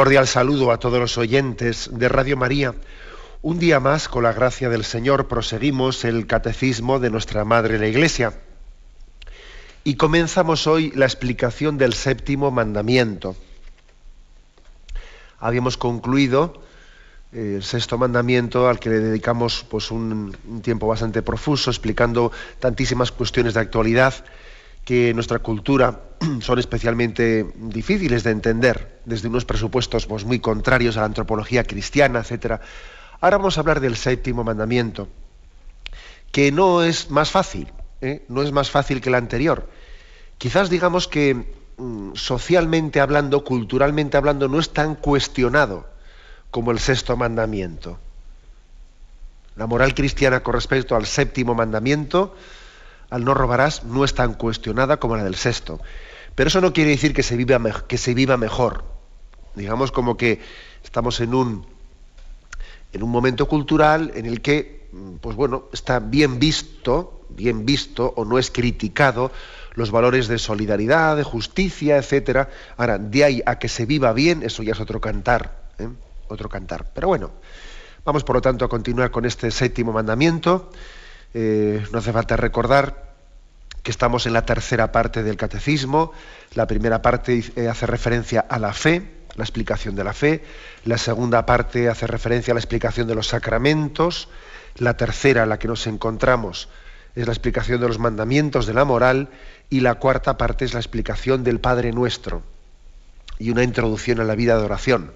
Cordial saludo a todos los oyentes de Radio María. Un día más, con la gracia del Señor, proseguimos el catecismo de nuestra Madre la Iglesia. Y comenzamos hoy la explicación del séptimo mandamiento. Habíamos concluido eh, el sexto mandamiento al que le dedicamos pues, un, un tiempo bastante profuso, explicando tantísimas cuestiones de actualidad que nuestra cultura son especialmente difíciles de entender desde unos presupuestos pues, muy contrarios a la antropología cristiana, etc. Ahora vamos a hablar del séptimo mandamiento, que no es más fácil, ¿eh? no es más fácil que el anterior. Quizás digamos que mm, socialmente hablando, culturalmente hablando, no es tan cuestionado como el sexto mandamiento. La moral cristiana con respecto al séptimo mandamiento, al no robarás, no es tan cuestionada como la del sexto. Pero eso no quiere decir que se viva, que se viva mejor. Digamos como que estamos en un, en un momento cultural en el que, pues bueno, está bien visto, bien visto o no es criticado los valores de solidaridad, de justicia, etcétera. Ahora, de ahí a que se viva bien, eso ya es otro cantar, ¿eh? otro cantar. Pero bueno, vamos por lo tanto a continuar con este séptimo mandamiento. Eh, no hace falta recordar que estamos en la tercera parte del catecismo. La primera parte eh, hace referencia a la fe, la explicación de la fe. La segunda parte hace referencia a la explicación de los sacramentos. La tercera, la que nos encontramos, es la explicación de los mandamientos de la moral. Y la cuarta parte es la explicación del Padre Nuestro y una introducción a la vida de oración.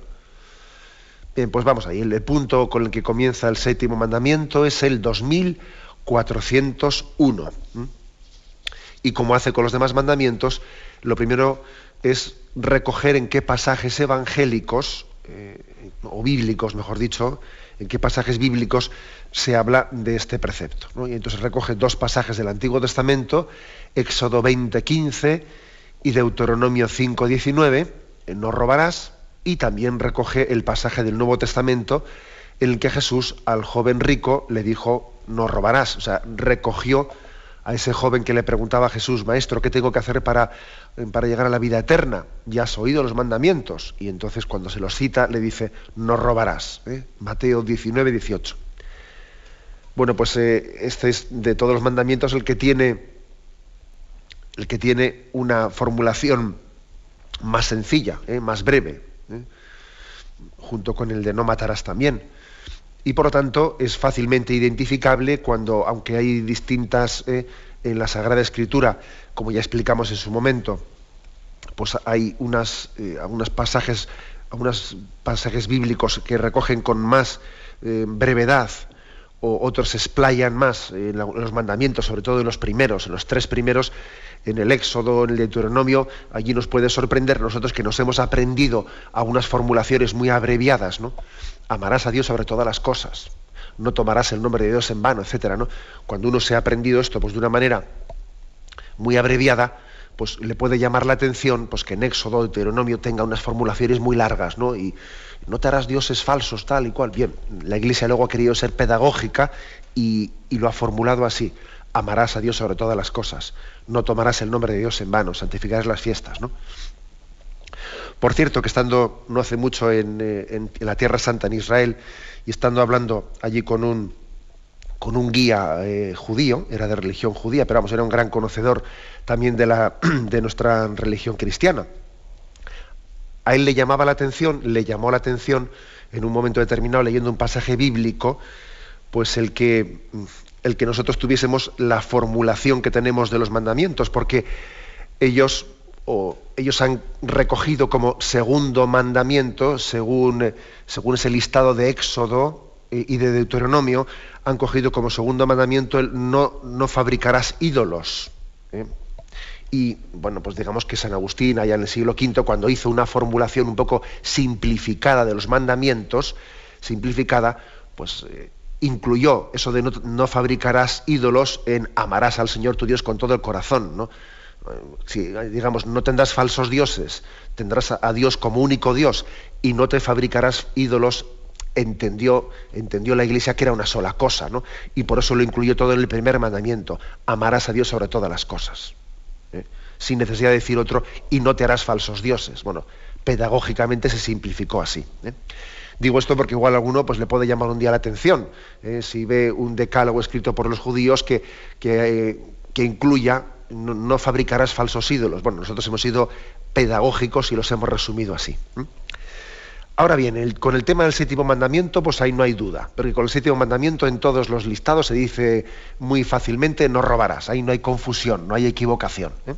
Bien, pues vamos ahí. El punto con el que comienza el séptimo mandamiento es el 2401 y como hace con los demás mandamientos, lo primero es recoger en qué pasajes evangélicos, eh, o bíblicos, mejor dicho, en qué pasajes bíblicos se habla de este precepto. Y entonces recoge dos pasajes del Antiguo Testamento, Éxodo 20:15 y Deuteronomio 5:19, no robarás, y también recoge el pasaje del Nuevo Testamento en el que Jesús al joven rico le dijo, no robarás, o sea, recogió a ese joven que le preguntaba a Jesús, Maestro, ¿qué tengo que hacer para, para llegar a la vida eterna? Ya has oído los mandamientos. Y entonces cuando se los cita le dice, no robarás. ¿eh? Mateo 19, 18. Bueno, pues eh, este es de todos los mandamientos el que tiene, el que tiene una formulación más sencilla, ¿eh? más breve, junto con el de no matarás también y por lo tanto es fácilmente identificable cuando, aunque hay distintas eh, en la Sagrada Escritura, como ya explicamos en su momento, pues hay unas, eh, pasajes, algunos pasajes bíblicos que recogen con más eh, brevedad o otros se explayan más en, los mandamientos, sobre todo en los primeros, en los tres primeros, en el Éxodo, en el Deuteronomio, allí nos puede sorprender nosotros que nos hemos aprendido algunas formulaciones muy abreviadas, ¿no? amarás a Dios sobre todas las cosas, no tomarás el nombre de Dios en vano, etcétera. Cuando uno se ha aprendido esto pues de una manera muy abreviada, pues le puede llamar la atención pues que en Éxodo, Deuteronomio tenga unas formulaciones muy largas, ¿no? Y no te harás dioses falsos, tal y cual. Bien, la Iglesia luego ha querido ser pedagógica y lo ha formulado así. Amarás a Dios sobre todas las cosas. No tomarás el nombre de Dios en vano, santificarás las fiestas, ¿no? Por cierto, que estando no hace mucho en, eh, la Tierra Santa, en Israel, y estando hablando allí con un, con un guía eh, judío, era de religión judía, pero vamos, era un gran conocedor también de, la, de nuestra religión cristiana. A él le llamaba la atención, le llamó la atención en un momento determinado leyendo un pasaje bíblico, pues el que, el que nosotros tuviésemos la formulación que tenemos de los mandamientos, porque ellos o ellos han recogido como segundo mandamiento, según, según ese listado de Éxodo y de Deuteronomio, han cogido como segundo mandamiento el no, no fabricarás ídolos. ¿eh? Y bueno, pues digamos que San Agustín, allá en el siglo V, cuando hizo una formulación un poco simplificada de los mandamientos, simplificada, pues eh, incluyó eso de no, fabricarás ídolos en amarás al Señor tu Dios con todo el corazón, ¿no? Si, digamos, no tendrás falsos dioses, tendrás a, Dios como único Dios y no te fabricarás ídolos, entendió, entendió la Iglesia que era una sola cosa, ¿no? Y por eso lo incluyó todo en el primer mandamiento, amarás a Dios sobre todas las cosas. ¿eh? Sin necesidad de decir otro, y no te harás falsos dioses. Bueno, pedagógicamente se simplificó así. ¿eh? Digo esto porque igual a alguno pues, le puede llamar un día la atención, ¿eh? si ve un decálogo escrito por los judíos que, que, incluya no, fabricarás falsos ídolos. Bueno, nosotros hemos sido pedagógicos y los hemos resumido así. Ahora bien, con el tema del séptimo mandamiento, pues ahí no hay duda, porque con el séptimo mandamiento en todos los listados se dice muy fácilmente no robarás, ahí no hay confusión, no hay equivocación. ¿eh?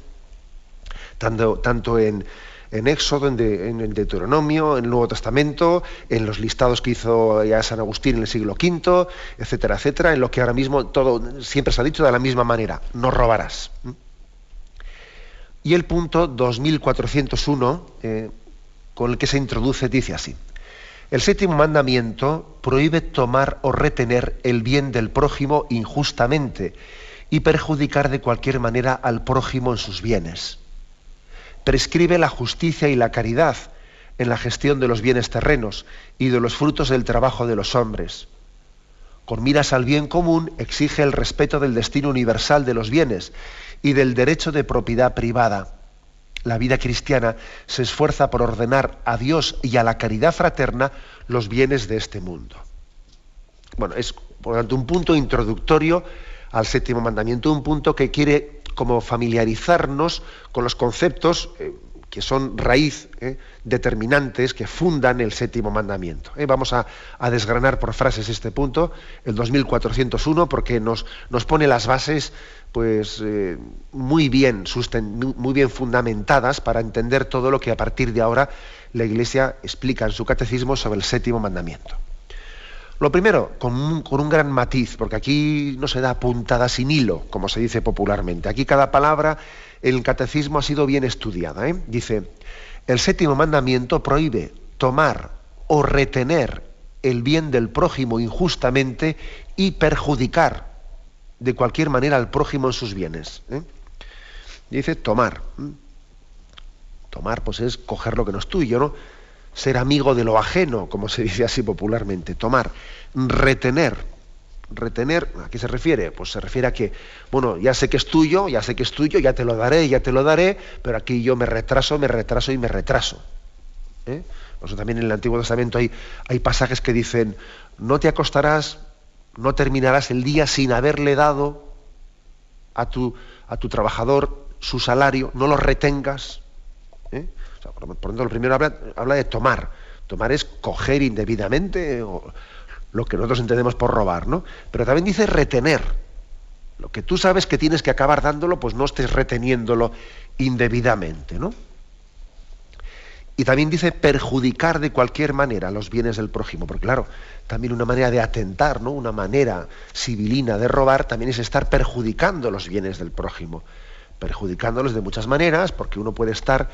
Tanto, tanto en, en Éxodo, en, el Deuteronomio, en el Nuevo Testamento, en los listados que hizo ya San Agustín en el siglo V, etcétera, etcétera, en lo que ahora mismo todo siempre se ha dicho de la misma manera, no robarás. Y el punto 2401, eh, con el que se introduce, dice así. El séptimo mandamiento prohíbe tomar o retener el bien del prójimo injustamente y perjudicar de cualquier manera al prójimo en sus bienes prescribe la justicia y la caridad en la gestión de los bienes terrenos y de los frutos del trabajo de los hombres. Con miras al bien común exige el respeto del destino universal de los bienes y del derecho de propiedad privada. La vida cristiana se esfuerza por ordenar a Dios y a la caridad fraterna los bienes de este mundo. Bueno, es por lo tanto un punto introductorio al séptimo mandamiento, un punto que quiere como familiarizarnos con los conceptos eh, que son raíz, eh, determinantes, que fundan el séptimo mandamiento. Eh, vamos a, desgranar por frases este punto, el 2401, porque nos, nos pone las bases pues, muy, bien muy bien fundamentadas para entender todo lo que a partir de ahora la Iglesia explica en su catecismo sobre el séptimo mandamiento. Lo primero, con un, gran matiz, porque aquí no se da puntada sin hilo, como se dice popularmente. Aquí cada palabra el catecismo ha sido bien estudiada. ¿eh? Dice, el séptimo mandamiento prohíbe tomar o retener el bien del prójimo injustamente y perjudicar de cualquier manera al prójimo en sus bienes. ¿eh? Dice tomar. Tomar, pues es coger lo que no es tuyo, ¿no? Ser amigo de lo ajeno, como se dice así popularmente, tomar, retener. Retener, ¿a qué se refiere? Pues se refiere a que, bueno, ya sé que es tuyo, ya sé que es tuyo, ya te lo daré, ya te lo daré, pero aquí yo me retraso, me retraso y me retraso. ¿eh? Por eso también en el Antiguo Testamento hay, pasajes que dicen, no te acostarás, no terminarás el día sin haberle dado a tu, a tu trabajador su salario, no lo retengas. ¿eh? Por, lo tanto, lo primero habla, de tomar. Tomar es coger indebidamente lo que nosotros entendemos por robar, ¿no? Pero también dice retener. Lo que tú sabes que tienes que acabar dándolo, pues no estés reteniéndolo indebidamente, ¿no? Y también dice perjudicar de cualquier manera los bienes del prójimo, porque claro, también una manera de atentar, ¿no? Una manera civilina de robar también es estar perjudicando los bienes del prójimo, perjudicándolos de muchas maneras, porque uno puede estar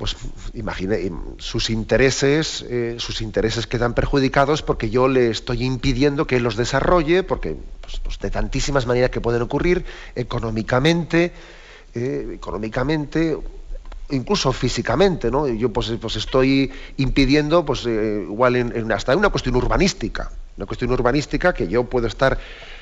pues imagine sus intereses, eh, sus intereses quedan perjudicados porque yo le estoy impidiendo que los desarrolle, porque pues, pues, de tantísimas maneras que pueden ocurrir, económicamente, eh, económicamente, incluso físicamente, ¿no? Yo pues, pues estoy impidiendo, pues eh, igual en, hasta una cuestión urbanística, una cuestión urbanística que yo puedo estar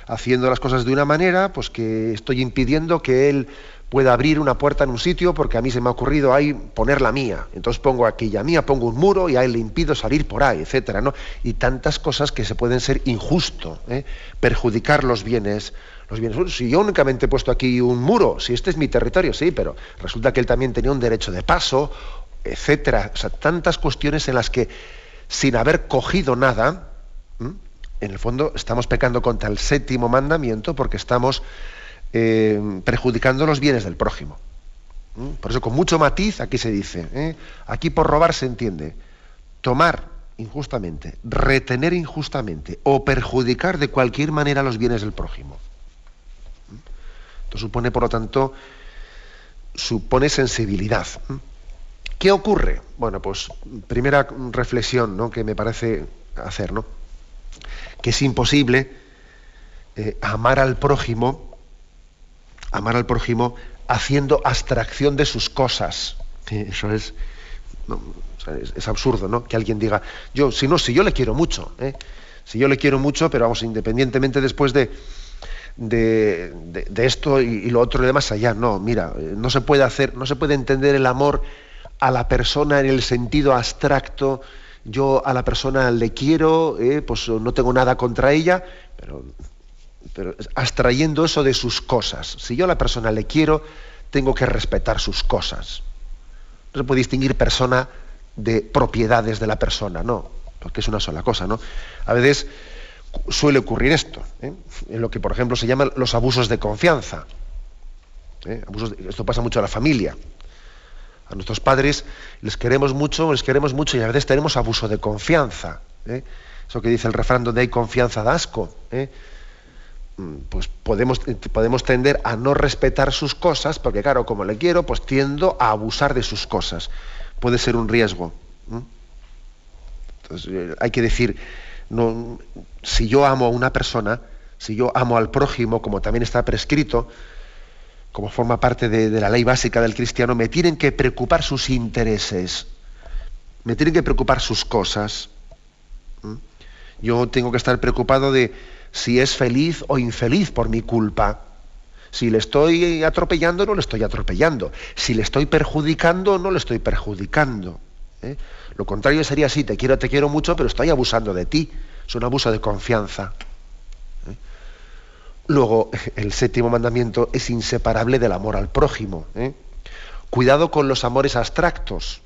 haciendo las cosas de una manera, pues que estoy impidiendo que él pueda abrir una puerta en un sitio porque a mí se me ha ocurrido ahí poner la mía. Entonces pongo aquella mía, pongo un muro y a él le impido salir por ahí, etcétera, ¿no? Y tantas cosas que se pueden ser injusto, ¿eh? perjudicar los bienes. Los bienes. Si yo únicamente he puesto aquí un muro, si este es mi territorio, sí, pero resulta que él también tenía un derecho de paso, etcétera. O sea, tantas cuestiones en las que sin haber cogido nada, en el fondo estamos pecando contra el séptimo mandamiento porque estamos eh, perjudicando los bienes del prójimo. ¿Mm? Por eso con mucho matiz aquí se dice, ¿eh? aquí por robar se entiende, tomar injustamente, retener injustamente o perjudicar de cualquier manera los bienes del prójimo. ¿Mm? Esto supone, por lo tanto, supone sensibilidad. ¿Qué ocurre? Bueno, pues primera reflexión ¿no? que me parece hacer, ¿no? Que es imposible eh, amar al prójimo, amar al prójimo haciendo abstracción de sus cosas. Eso es, es, absurdo, ¿no? Que alguien diga, yo, si no, si yo le quiero mucho, ¿eh? si yo le quiero mucho, pero vamos, independientemente después de, de, esto y, lo otro y demás allá. No, mira, no se puede hacer, no se puede entender el amor a la persona en el sentido abstracto. Yo a la persona le quiero, eh, pues no tengo nada contra ella, pero, pero abstrayendo eso de sus cosas. Si yo a la persona le quiero, tengo que respetar sus cosas. No se puede distinguir persona de propiedades de la persona, no, porque es una sola cosa, ¿no? A veces suele ocurrir esto, ¿eh? en lo que por ejemplo se llaman los abusos de confianza. ¿eh? esto pasa mucho a la familia. A nuestros padres les queremos mucho, les queremos mucho y a veces tenemos abuso de confianza. ¿eh? Eso que dice el refrán donde hay confianza da asco. Mm, pues podemos, podemos tender a no respetar sus cosas, porque claro, como le quiero, pues tiendo a abusar de sus cosas. Puede ser un riesgo. Entonces, hay que decir, no, si yo amo a una persona, si yo amo al prójimo, como también está prescrito, como forma parte de, la ley básica del cristiano, me tienen que preocupar sus intereses, me tienen que preocupar sus cosas. Yo tengo que estar preocupado de si es feliz o infeliz por mi culpa. Si le estoy atropellando, no le estoy atropellando. Si le estoy perjudicando, no le estoy perjudicando. ¿eh? Lo contrario sería así, te quiero, te quiero mucho, pero estoy abusando de ti. Es un abuso de confianza. ¿Eh? Luego, el séptimo mandamiento es inseparable del amor al prójimo. ¿eh? Cuidado con los amores abstractos.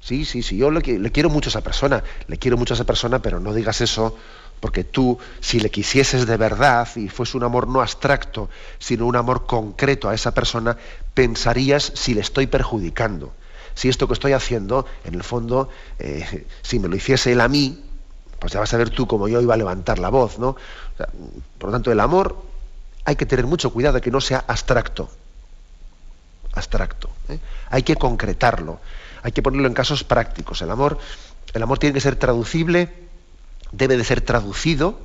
Sí, sí, sí, yo le, quiero mucho a esa persona, le quiero mucho a esa persona, pero no digas eso porque tú, si le quisieses de verdad y fuese un amor no abstracto, sino un amor concreto a esa persona, pensarías si le estoy perjudicando si esto que estoy haciendo, en el fondo, eh, si me lo hiciese él a mí, pues ya vas a ver tú cómo yo iba a levantar la voz, ¿no? Por lo tanto, el amor hay que tener mucho cuidado de que no sea abstracto. Abstracto. ¿eh? Hay que concretarlo. Hay que ponerlo en casos prácticos. El amor, el amor tiene que ser traducible, debe de ser traducido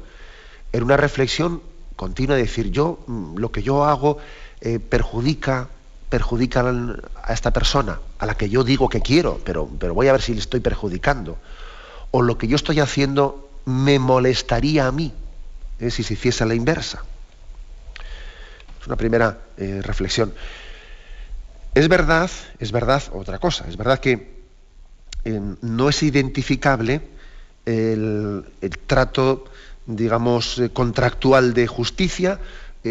en una reflexión continua de decir yo mm, lo que yo hago eh, perjudica perjudican a esta persona, a la que yo digo que quiero, pero, pero voy a ver si le estoy perjudicando. O lo que yo estoy haciendo me molestaría a mí ¿eh? si se hiciese la inversa. Es una primera eh, reflexión. Es verdad, es verdad, otra cosa, es verdad que eh, no es identificable el, el trato, digamos, contractual de justicia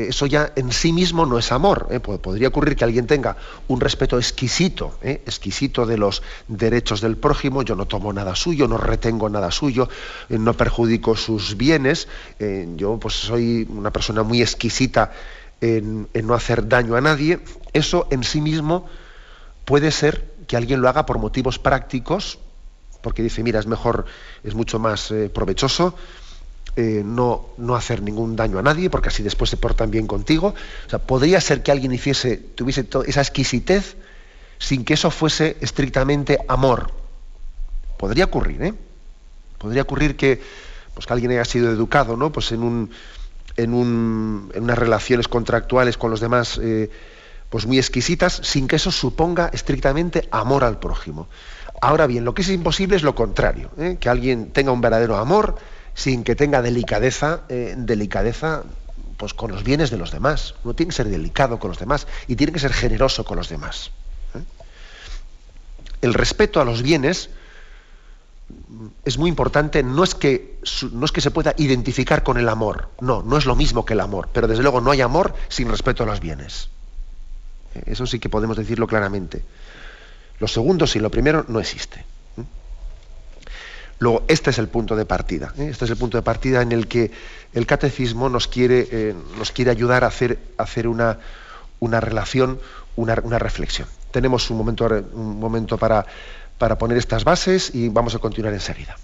eso ya en sí mismo no es amor. ¿eh? Podría ocurrir que alguien tenga un respeto exquisito, ¿eh? exquisito de los derechos del prójimo, yo no tomo nada suyo, no retengo nada suyo, no perjudico sus bienes, yo pues soy una persona muy exquisita en, no hacer daño a nadie. Eso en sí mismo puede ser que alguien lo haga por motivos prácticos, porque dice, mira, es mejor, es mucho más provechoso eh, no, no, hacer ningún daño a nadie, porque así después se portan bien contigo. O sea, podría ser que alguien hiciese, tuviese esa exquisitez sin que eso fuese estrictamente amor. Podría ocurrir, ¿eh? Podría ocurrir que, pues, que alguien haya sido educado, ¿no? Pues en un, en, un, en unas relaciones contractuales con los demás, eh, pues muy exquisitas, sin que eso suponga estrictamente amor al prójimo. Ahora bien, lo que es imposible es lo contrario, ¿eh? que alguien tenga un verdadero amor sin que tenga delicadeza, eh, delicadeza pues con los bienes de los demás. Uno tiene que ser delicado con los demás y tiene que ser generoso con los demás. ¿eh? El respeto a los bienes es muy importante, no es, que, no es que se pueda identificar con el amor, no, no es lo mismo que el amor, pero desde luego no hay amor sin respeto a los bienes. ¿Eh? Eso sí que podemos decirlo claramente. Lo segundo sin lo primero no existe. Luego, este es el punto de partida. ¿eh? Este es el punto de partida en el que el catecismo nos quiere, eh, nos quiere ayudar a hacer, hacer una, una relación, una, una, reflexión. Tenemos un momento, un momento para, para poner estas bases y vamos a continuar enseguida.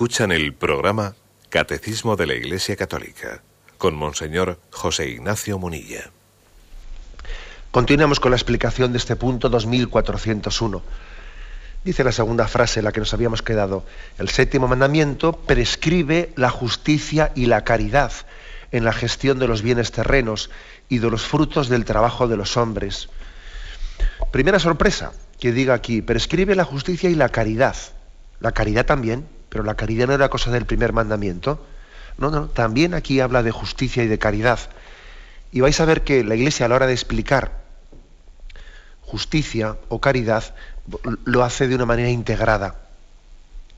Escuchan el programa Catecismo de la Iglesia Católica con Monseñor José Ignacio Munilla. Continuamos con la explicación de este punto 2401. Dice la segunda frase, la que nos habíamos quedado. El séptimo mandamiento prescribe la justicia y la caridad en la gestión de los bienes terrenos y de los frutos del trabajo de los hombres. Primera sorpresa que diga aquí, prescribe la justicia y la caridad. La caridad también, pero la caridad no era cosa del primer mandamiento. No, no, también aquí habla de justicia y de caridad. Y vais a ver que la Iglesia a la hora de explicar justicia o caridad lo hace de una manera integrada.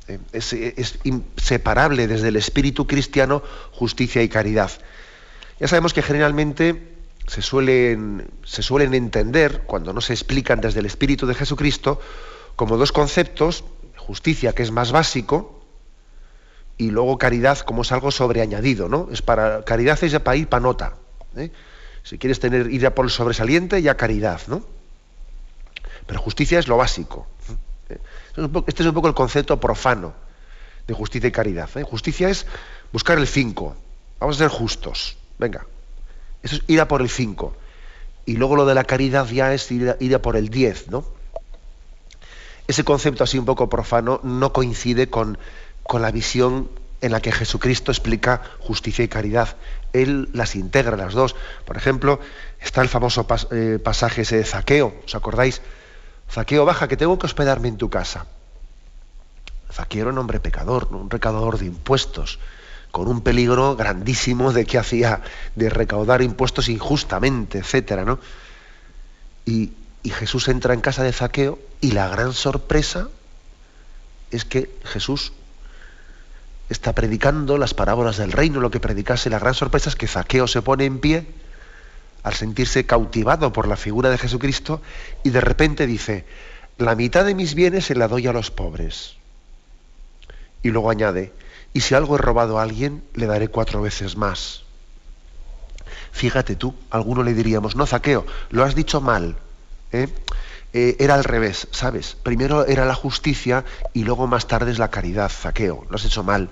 Eh, es, inseparable desde el espíritu cristiano justicia y caridad. Ya sabemos que generalmente se suelen, se suelen entender, cuando no se explican desde el espíritu de Jesucristo, como dos conceptos, justicia que es más básico, y luego caridad como es algo sobreañadido, ¿no? Es para, caridad es para ir para nota. ¿eh? Si quieres tener, ir por el sobresaliente, ya caridad, ¿no? Pero justicia es lo básico. ¿eh? Este es un poco el concepto profano de justicia y caridad. ¿eh? Justicia es buscar el 5. Vamos a ser justos. Venga. Eso es ir a por el 5. Y luego lo de la caridad ya es ir a, por el 10, ¿no? Ese concepto así un poco profano no coincide con, con la visión en la que Jesucristo explica justicia y caridad. Él las integra las dos. Por ejemplo, está el famoso eh, pasaje ese de Zaqueo, ¿os acordáis? Zaqueo, baja, que tengo que hospedarme en tu casa. Zaqueo era un hombre pecador, un recaudador de impuestos, con un peligro grandísimo de que hacía de recaudar impuestos injustamente, etcétera, ¿no? Y, y Jesús entra en casa de Zaqueo y la gran sorpresa es que Jesús está predicando las parábolas del reino, lo que predicase. La gran sorpresa es que Zaqueo se pone en pie al sentirse cautivado por la figura de Jesucristo y de repente dice, la mitad de mis bienes se la doy a los pobres. Y luego añade, y si algo he robado a alguien, le daré cuatro veces más. Fíjate tú, alguno le diríamos, no, Zaqueo, lo has dicho mal. ¿eh? Eh, era al revés, ¿sabes? Primero era la justicia y luego más tarde es la caridad, Zaqueo, lo has hecho mal.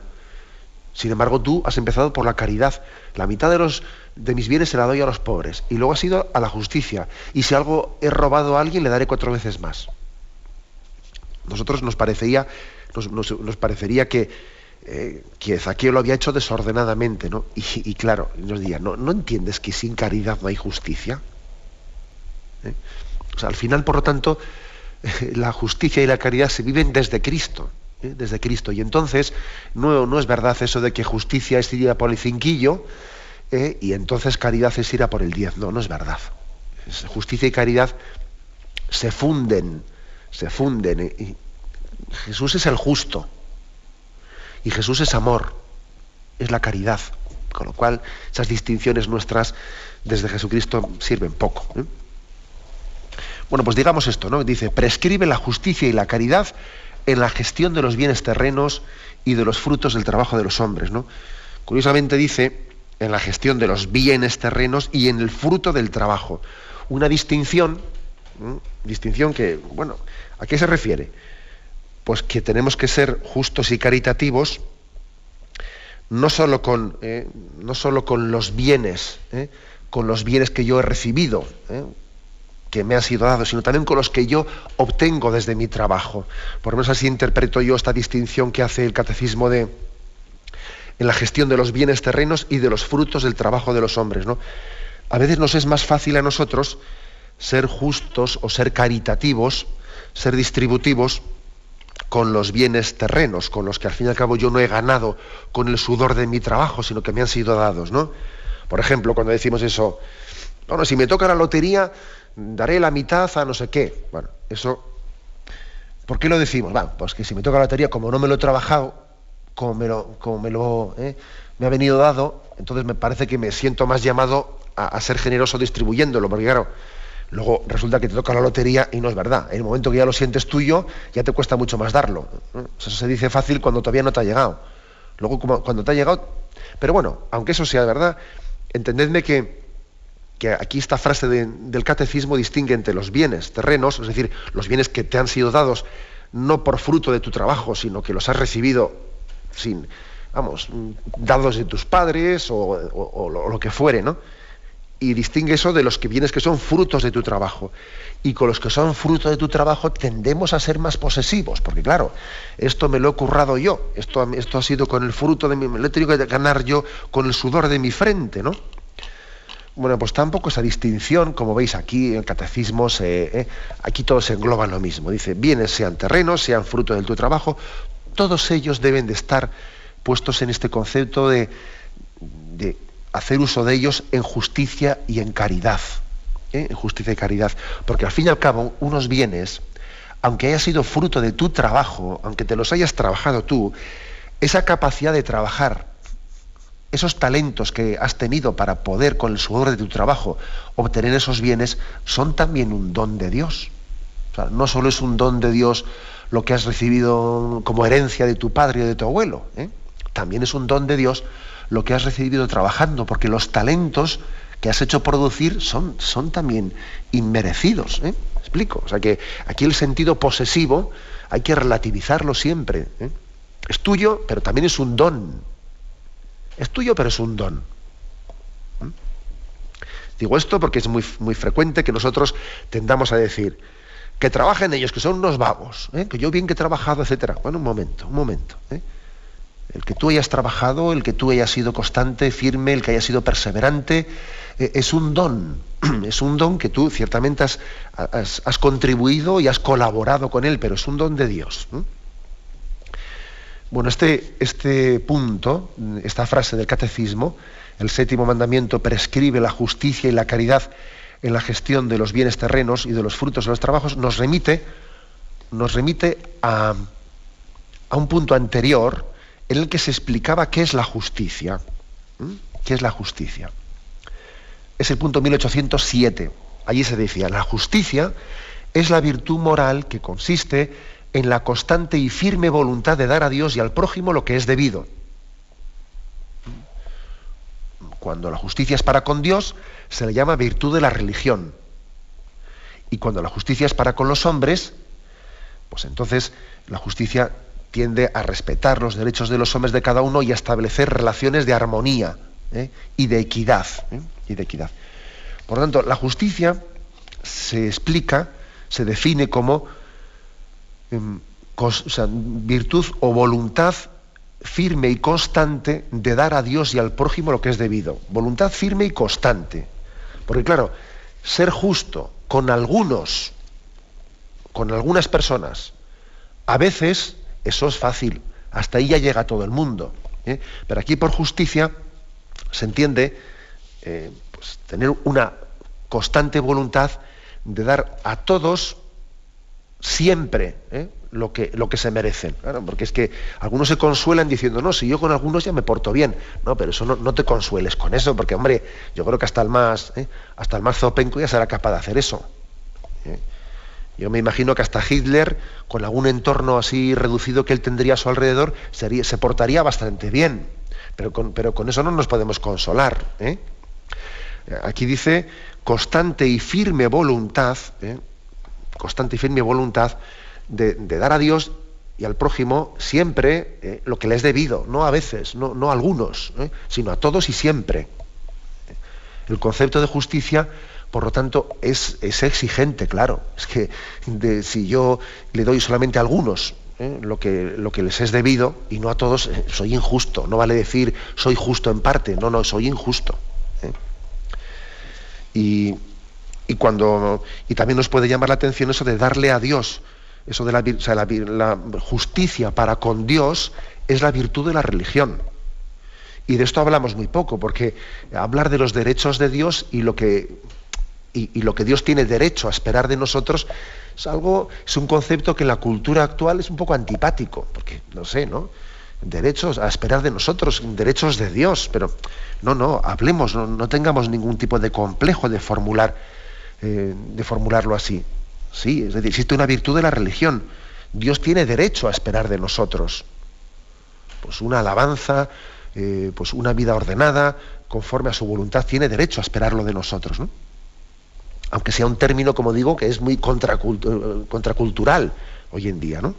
Sin embargo, tú has empezado por la caridad. La mitad de, los, de mis bienes se la doy a los pobres. Y luego has ido a la justicia. Y si algo he robado a alguien, le daré cuatro veces más. Nosotros nos parecería, nos, parecería que, eh, que Zaqueo lo había hecho desordenadamente, ¿no? Y, claro, nos diría, ¿no, ¿no entiendes que sin caridad no hay justicia? ¿Eh? O sea, al final, por lo tanto, la justicia y la caridad se viven desde Cristo. ¿Eh? desde Cristo. Y entonces no, no, es verdad eso de que justicia es ir a por el cinquillo ¿eh? y entonces caridad es ir a por el diez. No, no es verdad. Justicia y caridad se funden, se funden. ¿eh? Y Jesús es el justo y Jesús es amor, es la caridad. Con lo cual esas distinciones nuestras desde Jesucristo sirven poco. Bueno, pues digamos esto, ¿no? Dice, prescribe la justicia y la caridad en la gestión de los bienes terrenos y de los frutos del trabajo de los hombres. ¿no? Curiosamente dice en la gestión de los bienes terrenos y en el fruto del trabajo. Una distinción, distinción que, bueno, ¿a qué se refiere? Pues que tenemos que ser justos y caritativos no solo con, eh, no solo con los bienes, eh, con los bienes que yo he recibido, eh, que me han sido dados, sino también con los que yo obtengo desde mi trabajo. Por lo menos así interpreto yo esta distinción que hace el catecismo de en la gestión de los bienes terrenos y de los frutos del trabajo de los hombres. ¿no? A veces nos es más fácil a nosotros ser justos o ser caritativos, ser distributivos con los bienes terrenos, con los que al fin y al cabo yo no he ganado con el sudor de mi trabajo, sino que me han sido dados, ¿no? Por ejemplo, cuando decimos eso, bueno, si me toca la lotería, daré la mitad a no sé qué. Bueno, eso, ¿por qué lo decimos? Bueno, pues que si me toca la lotería, como no me lo he trabajado, como me lo, como me, lo ¿eh? me ha venido dado, entonces me parece que me siento más llamado a, ser generoso distribuyéndolo, porque claro, luego resulta que te toca la lotería y no es verdad. En el momento que ya lo sientes tuyo, ya te cuesta mucho más darlo. Eso se dice fácil cuando todavía no te ha llegado. Luego, cuando te ha llegado... Pero bueno, aunque eso sea verdad, entendedme que que aquí esta frase del catecismo distingue entre los bienes terrenos, es decir, los bienes que te han sido dados no por fruto de tu trabajo, sino que los has recibido sin, vamos, dados de tus padres o, lo, que fuere, ¿no? Y distingue eso de los que bienes que son frutos de tu trabajo. Y con los que son frutos de tu trabajo tendemos a ser más posesivos, porque claro, esto me lo he currado yo, esto, esto ha sido con el fruto de mi, lo he tenido que ganar yo con el sudor de mi frente, ¿no? Bueno, pues tampoco esa distinción, como veis aquí en el catecismo, eh, aquí todo se engloba en lo mismo. Dice, bienes sean terrenos, sean fruto de tu trabajo, todos ellos deben de estar puestos en este concepto de, hacer uso de ellos en justicia y en caridad. ¿eh? En justicia y caridad. Porque al fin y al cabo, unos bienes, aunque haya sido fruto de tu trabajo, aunque te los hayas trabajado tú, esa capacidad de trabajar esos talentos que has tenido para poder con el sudor de tu trabajo obtener esos bienes son también un don de Dios. no solo es un don de Dios lo que has recibido como herencia de tu padre o de tu abuelo, ¿eh? también es un don de Dios lo que has recibido trabajando, porque los talentos que has hecho producir son, son también inmerecidos. ¿eh? explico? O sea que aquí el sentido posesivo hay que relativizarlo siempre. ¿eh? Es tuyo, pero también es un don es tuyo, pero es un don. ¿Mm? Digo esto porque es muy, muy frecuente que nosotros tendamos a decir que trabajen ellos, que son unos vagos, ¿eh? que yo bien que he trabajado, etcétera. Bueno, un momento, un momento. ¿eh? El que tú hayas trabajado, el que tú hayas sido constante, firme, el que hayas sido perseverante, eh, es un don. Es un don que tú ciertamente has, has, contribuido y has colaborado con él, pero es un don de Dios. Bueno, este, este punto, esta frase del catecismo, el séptimo mandamiento prescribe la justicia y la caridad en la gestión de los bienes terrenos y de los frutos de los trabajos, nos remite, nos remite a, a un punto anterior en el que se explicaba qué es la justicia. ¿Qué es la justicia? Es el punto 1807. Allí se decía, la justicia es la virtud moral que consiste en la constante y firme voluntad de dar a Dios y al prójimo lo que es debido. Cuando la justicia es para con Dios, se le llama virtud de la religión. Y cuando la justicia es para con los hombres, pues entonces la justicia tiende a respetar los derechos de los hombres de cada uno y a establecer relaciones de armonía ¿eh? y de equidad. ¿eh? Y de equidad. Por lo tanto, la justicia se explica, se define como Em, virtud o voluntad firme y constante de dar a Dios y al prójimo lo que es debido. Voluntad firme y constante. Porque claro, ser justo con algunos, con algunas personas, a veces eso es fácil, hasta ahí ya llega todo el mundo. ¿eh? Pero aquí por justicia se entiende eh, pues, tener una constante voluntad de dar a todos siempre ¿eh? lo, que, lo que se merecen. porque es que algunos se consuelan diciendo, no, si yo con algunos ya me porto bien. No, pero eso no, te consueles con eso, porque hombre, yo creo que hasta el más, ¿eh? hasta el más zopenco ya será capaz de hacer eso. ¿eh? Yo me imagino que hasta Hitler, con algún entorno así reducido que él tendría a su alrededor, sería, se portaría bastante bien. Pero con, pero con eso no nos podemos consolar. Aquí dice constante y firme voluntad, constante y firme voluntad de, dar a Dios y al prójimo siempre eh, lo que le es debido, no a veces, no, no a algunos, eh, sino a todos y siempre. El concepto de justicia, por lo tanto, es, es exigente, claro. Es que si yo le doy solamente a algunos eh, lo, que, lo que les es debido y no a todos, soy injusto. No vale decir soy justo en parte, no, no, soy injusto. Y, y cuando y también nos puede llamar la atención eso de darle a Dios. Eso de la, la, justicia para con Dios es la virtud de la religión. Y de esto hablamos muy poco porque hablar de los derechos de Dios y lo que y, lo que Dios tiene derecho a esperar de nosotros es algo es un concepto que en la cultura actual es un poco antipático porque no sé no derechos a esperar de nosotros derechos de Dios pero no no hablemos no, no tengamos ningún tipo de complejo de formular eh, de formularlo así. Sí, es decir, existe una virtud de la religión. Dios tiene derecho a esperar de nosotros. Pues una alabanza, eh, pues una vida ordenada, conforme a su voluntad, tiene derecho a esperarlo de nosotros. Aunque sea un término, como digo, que es muy contracultural hoy en día. ¿no?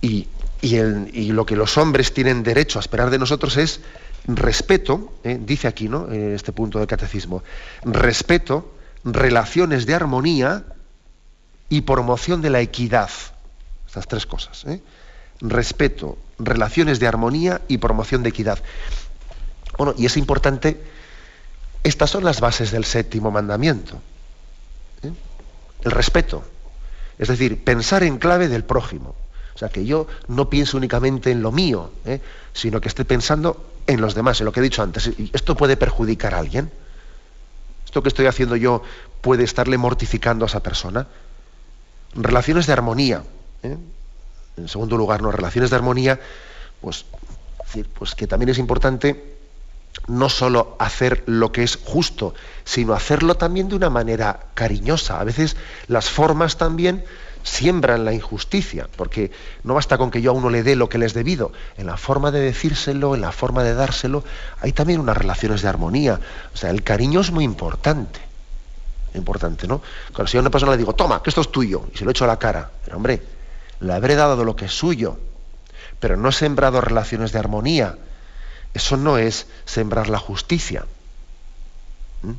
Y, y, lo que los hombres tienen derecho a esperar de nosotros es respeto, ¿eh? dice aquí, ¿no? En este punto del catecismo, respeto, relaciones de armonía y promoción de la equidad. Estas tres cosas. ¿eh? Respeto, relaciones de armonía y promoción de equidad. Bueno, y es importante, estas son las bases del séptimo mandamiento. ¿eh? El respeto, es decir, pensar en clave del prójimo. O sea, que yo no pienso únicamente en lo mío, ¿eh? sino que esté pensando en los demás, en lo que he dicho antes. ¿Esto puede perjudicar a alguien? ¿Esto que estoy haciendo yo puede estarle mortificando a esa persona? Relaciones de armonía. ¿eh? En segundo lugar, ¿no? Relaciones de armonía, pues, pues que también es importante no solo hacer lo que es justo, sino hacerlo también de una manera cariñosa. A veces las formas también siembran la injusticia, porque no basta con que yo a uno le dé lo que le es debido, en la forma de decírselo, en la forma de dárselo, hay también unas relaciones de armonía. O sea, el cariño es muy importante. Importante, ¿no? Cuando si a una persona le digo, toma, que esto es tuyo, y se lo echo a la cara, pero hombre, le habré dado lo que es suyo, pero no he sembrado relaciones de armonía. Eso no es sembrar la justicia. ¿Mm?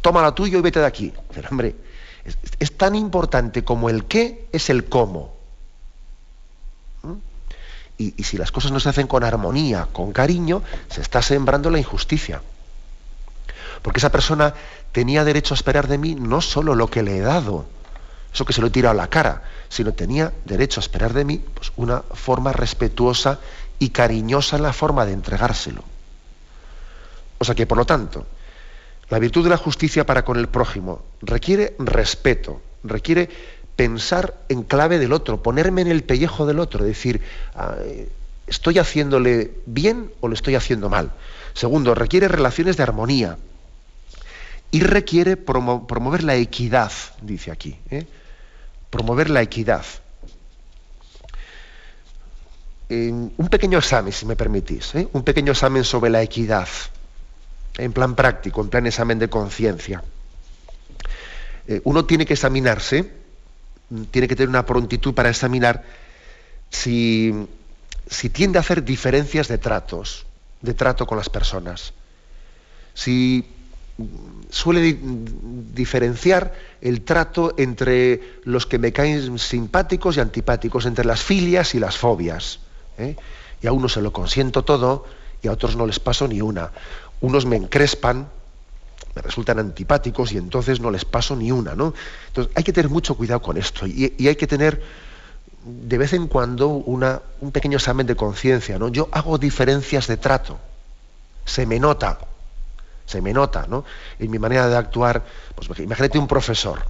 Toma la tuyo y vete de aquí. Pero hombre, es, tan importante como el qué es el cómo. ¿Mm? Y, si las cosas no se hacen con armonía, con cariño, se está sembrando la injusticia. Porque esa persona tenía derecho a esperar de mí no solo lo que le he dado, eso que se lo he tirado a la cara, sino tenía derecho a esperar de mí pues, una forma respetuosa y cariñosa en la forma de entregárselo. O sea que, por lo tanto, la virtud de la justicia para con el prójimo requiere respeto, requiere pensar en clave del otro, ponerme en el pellejo del otro, decir, ah, ¿estoy haciéndole bien o le estoy haciendo mal? Segundo, requiere relaciones de armonía y requiere promover la equidad, dice aquí, ¿eh? promover la equidad. un pequeño examen, si me permitís, ¿eh? un pequeño examen sobre la equidad en plan práctico, en plan examen de conciencia. Eh, uno tiene que examinarse, tiene que tener una prontitud para examinar si, si tiende a hacer diferencias de tratos, de trato con las personas. Si suele diferenciar el trato entre los que me caen simpáticos y antipáticos, entre las filias y las fobias. ¿eh? Y a uno se lo consiento todo y a otros no les paso ni una unos me encrespan, me resultan antipáticos y entonces no les paso ni una, ¿no? Entonces hay que tener mucho cuidado con esto y, hay que tener de vez en cuando una, un pequeño examen de conciencia, ¿no? Yo hago diferencias de trato, se me nota, se me nota, ¿no? En mi manera de actuar, pues imagínate un profesor,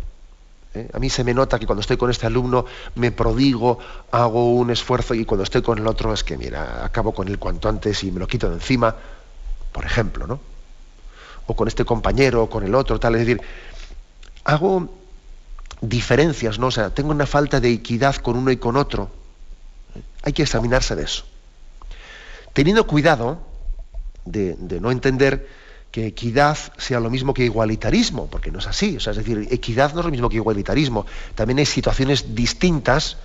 ¿eh? A mí se me nota que cuando estoy con este alumno me prodigo, hago un esfuerzo y cuando estoy con el otro es que, mira, acabo con él cuanto antes y me lo quito de encima por ejemplo, ¿no? O con este compañero, o con el otro, tal. Es decir, hago diferencias, ¿no? O sea, tengo una falta de equidad con uno y con otro. Hay que examinarse de eso. Teniendo cuidado de, no entender que equidad sea lo mismo que igualitarismo, porque no es así. O sea, es decir, equidad no es lo mismo que igualitarismo. También hay situaciones distintas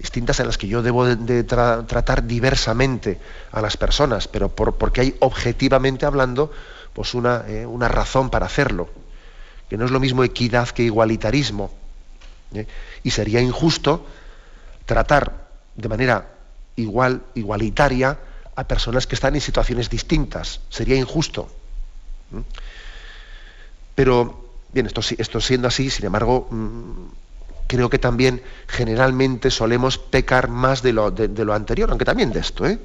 distintas en las que yo debo de, tratar diversamente a las personas, pero porque hay objetivamente hablando pues una, eh, una, razón para hacerlo, que no es lo mismo equidad que igualitarismo. ¿eh? Y sería injusto tratar de manera igual, igualitaria a personas que están en situaciones distintas. Sería injusto. Pero, bien, esto, esto siendo así, sin embargo, mm, creo que también generalmente solemos pecar más de lo, de, lo anterior, aunque también de esto, ¿eh?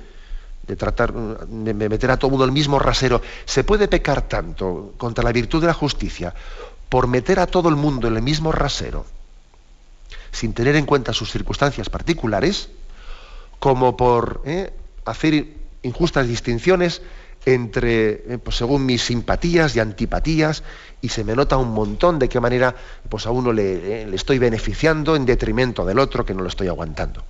de tratar de meter a todo mundo el mismo rasero. Se puede pecar tanto contra la virtud de la justicia por meter a todo el mundo en el mismo rasero, sin tener en cuenta sus circunstancias particulares, como por ¿eh? hacer injustas distinciones entre, eh, pues según mis simpatías y antipatías, y se me nota un montón de qué manera pues a uno le, estoy beneficiando en detrimento del otro que no lo estoy aguantando.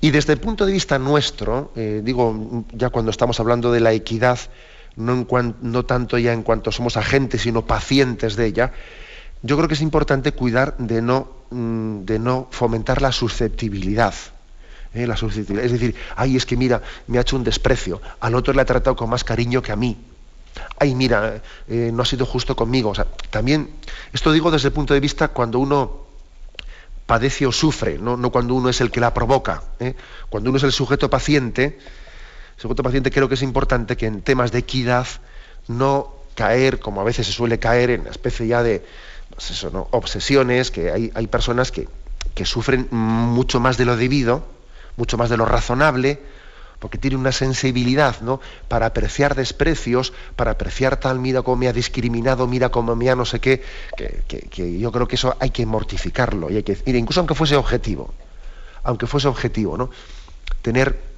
Y desde el punto de vista nuestro, eh, digo, ya cuando estamos hablando de la equidad, no, no tanto ya en cuanto somos agentes, sino pacientes de ella, yo creo que es importante cuidar de no, mm, de no fomentar la susceptibilidad. ¿Eh? la susceptibilidad. Es decir, ay, es que mira, me ha hecho un desprecio, al otro le ha tratado con más cariño que a mí. Ay, mira, eh, no ha sido justo conmigo. También, esto digo desde el punto de vista cuando uno padece o sufre, no, cuando uno es el que la provoca. ¿eh? Cuando uno es el sujeto paciente, sujeto paciente creo que es importante que en temas de equidad no caer, como a veces se suele caer, en una especie ya de pues obsesiones, que hay, hay personas que, que sufren mucho más de lo debido, mucho más de lo razonable, porque tiene una sensibilidad ¿no? para apreciar desprecios, para apreciar tal, mira cómo me ha discriminado, mira cómo me ha no sé qué, que, yo creo que eso hay que mortificarlo, y hay que, incluso aunque fuese objetivo, aunque fuese objetivo, ¿no? tener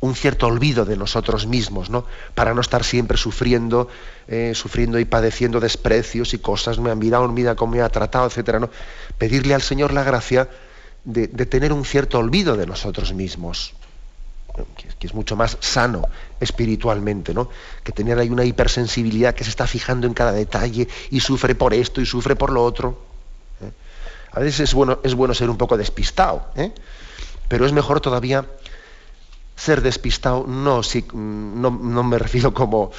un cierto olvido de nosotros mismos, ¿no? para no estar siempre sufriendo, eh, sufriendo y padeciendo desprecios y cosas, me han mirado, mira cómo me ha tratado, etcétera, ¿no? Pedirle al Señor la gracia de, tener un cierto olvido de nosotros mismos que, es mucho más sano espiritualmente, ¿no? Que tener ahí una hipersensibilidad que se está fijando en cada detalle y sufre por esto y sufre por lo otro. ¿eh? A veces es bueno, es bueno ser un poco despistado, ¿eh? pero es mejor todavía ser despistado, no, si, no, no me refiero como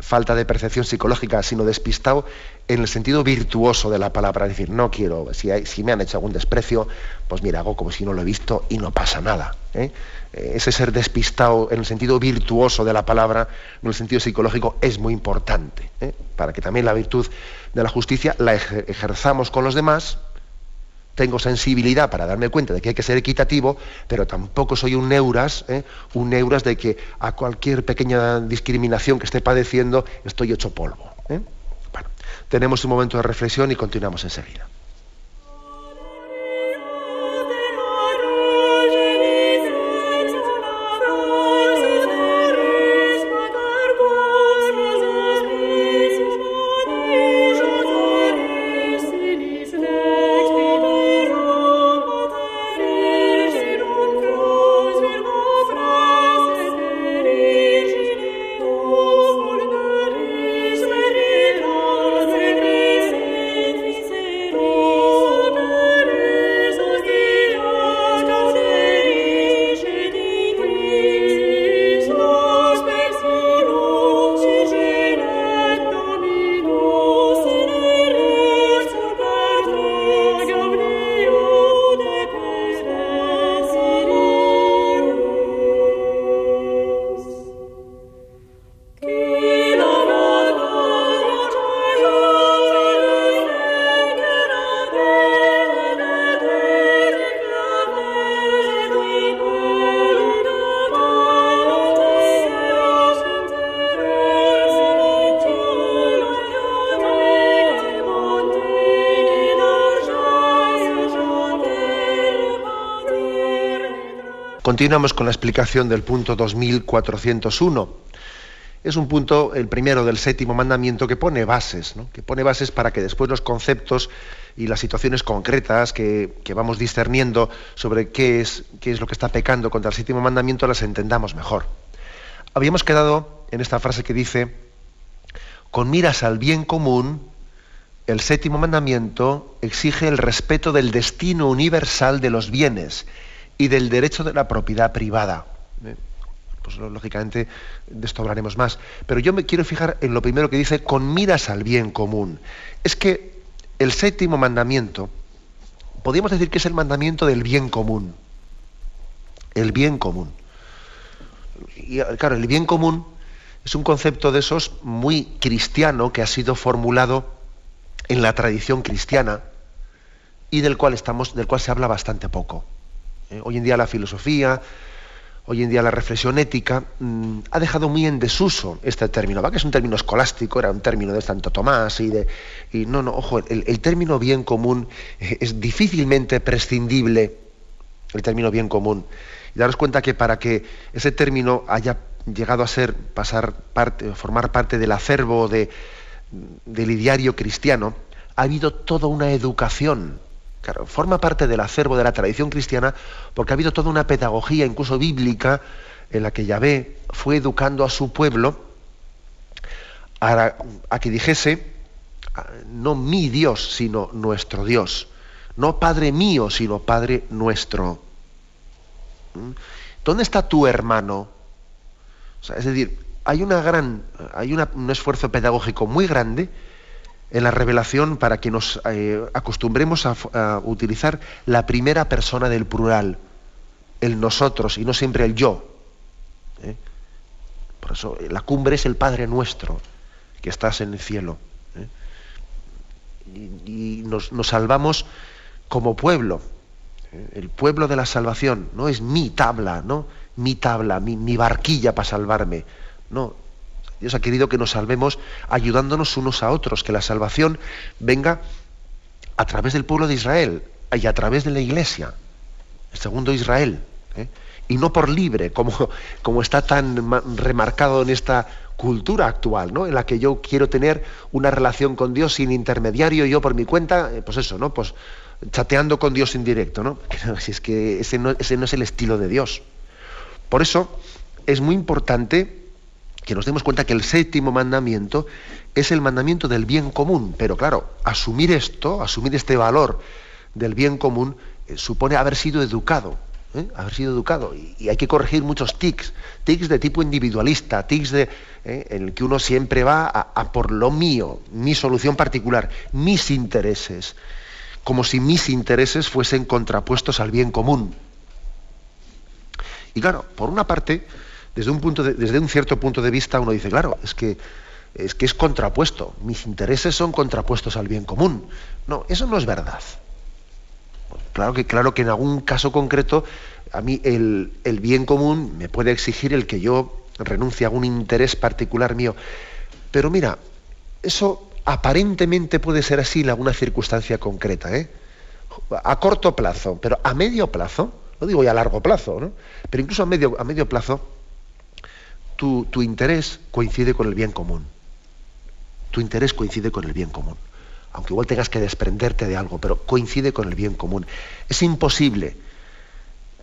falta de percepción psicológica, sino despistado en el sentido virtuoso de la palabra. Es decir, no quiero, si, si me han hecho algún desprecio, pues mira, hago como si no lo he visto y no pasa nada. ¿eh? Eh, ese ser despistado en el sentido virtuoso de la palabra, en el sentido psicológico, es muy importante, ¿eh? para que también la virtud de la justicia la ejerzamos con los demás. Tengo sensibilidad para darme cuenta de que hay que ser equitativo, pero tampoco soy un neuras, ¿eh? un neuras de que a cualquier pequeña discriminación que esté padeciendo estoy hecho polvo. Bueno, tenemos un momento de reflexión y continuamos enseguida. Continuamos con la explicación del punto 2401. Es un punto, el primero del séptimo mandamiento, que pone bases, que pone bases para que después los conceptos y las situaciones concretas que, vamos discerniendo sobre qué es, qué es lo que está pecando contra el séptimo mandamiento las entendamos mejor. Habíamos quedado en esta frase que dice, con miras al bien común, el séptimo mandamiento exige el respeto del destino universal de los bienes y del derecho de la propiedad privada. Eh, pues lógicamente de esto hablaremos más. Pero yo me quiero fijar en lo primero que dice, con miras al bien común. Es que el séptimo mandamiento, podríamos decir que es el mandamiento del bien común. El bien común. Y claro, el bien común es un concepto de esos muy cristiano que ha sido formulado en la tradición cristiana y del cual estamos, del cual se habla bastante poco. Eh, hoy en día la filosofía, hoy en día la reflexión ética, mm, ha dejado muy en desuso este término. Va que es un término escolástico, era un término de Santo Tomás y de. Y no, no, ojo, el, término bien común eh, es difícilmente prescindible, el término bien común. Y daros cuenta que para que ese término haya llegado a ser, pasar parte, formar parte del acervo de, del ideario cristiano, ha habido toda una educación forma parte del acervo de la tradición cristiana porque ha habido toda una pedagogía, incluso bíblica, en la que Yahvé fue educando a su pueblo a, que dijese, no mi Dios, sino nuestro Dios. No Padre mío, sino Padre nuestro. ¿Dónde está tu hermano? es decir, hay una gran, hay un esfuerzo pedagógico muy grande en la revelación para que nos eh, acostumbremos a, utilizar la primera persona del plural, el nosotros y no siempre el yo. ¿eh? Por eso la cumbre es el Padre nuestro, que estás en el cielo. ¿eh? Y, nos, salvamos como pueblo, el pueblo de la salvación, no es mi tabla, ¿no? Mi tabla, mi, mi barquilla para salvarme. No, Dios ha querido que nos salvemos ayudándonos unos a otros, que la salvación venga a través del pueblo de Israel y a través de la iglesia, el segundo Israel, ¿eh? y no por libre, como, como está tan remarcado en esta cultura actual, ¿no? En la que yo quiero tener una relación con Dios sin intermediario, yo por mi cuenta, eh, pues eso, ¿no? Pues chateando con Dios en directo, ¿no? Si es que ese no, ese no es el estilo de Dios. Por eso es muy importante que nos demos cuenta que el séptimo mandamiento es el mandamiento del bien común. Pero claro, asumir esto, asumir este valor del bien común, eh, supone haber sido educado. ¿eh? Haber sido educado. Y, hay que corregir muchos tics. Tics de tipo individualista, tics de, ¿eh? en el que uno siempre va a, por lo mío, mi solución particular, mis intereses. Como si mis intereses fuesen contrapuestos al bien común. Y claro, por una parte, desde un, punto un cierto punto de vista uno dice, claro, es que, es contrapuesto, mis intereses son contrapuestos al bien común. No, eso no es verdad. Claro que, claro que en algún caso concreto a mí el, bien común me puede exigir el que yo renuncie a algún interés particular mío. Pero mira, eso aparentemente puede ser así en alguna circunstancia concreta, ¿eh? a corto plazo, pero a medio plazo, no digo ya a largo plazo, ¿no? pero incluso a medio plazo, tu, interés coincide con el bien común. Tu interés coincide con el bien común. Aunque igual tengas que desprenderte de algo, pero coincide con el bien común. Es imposible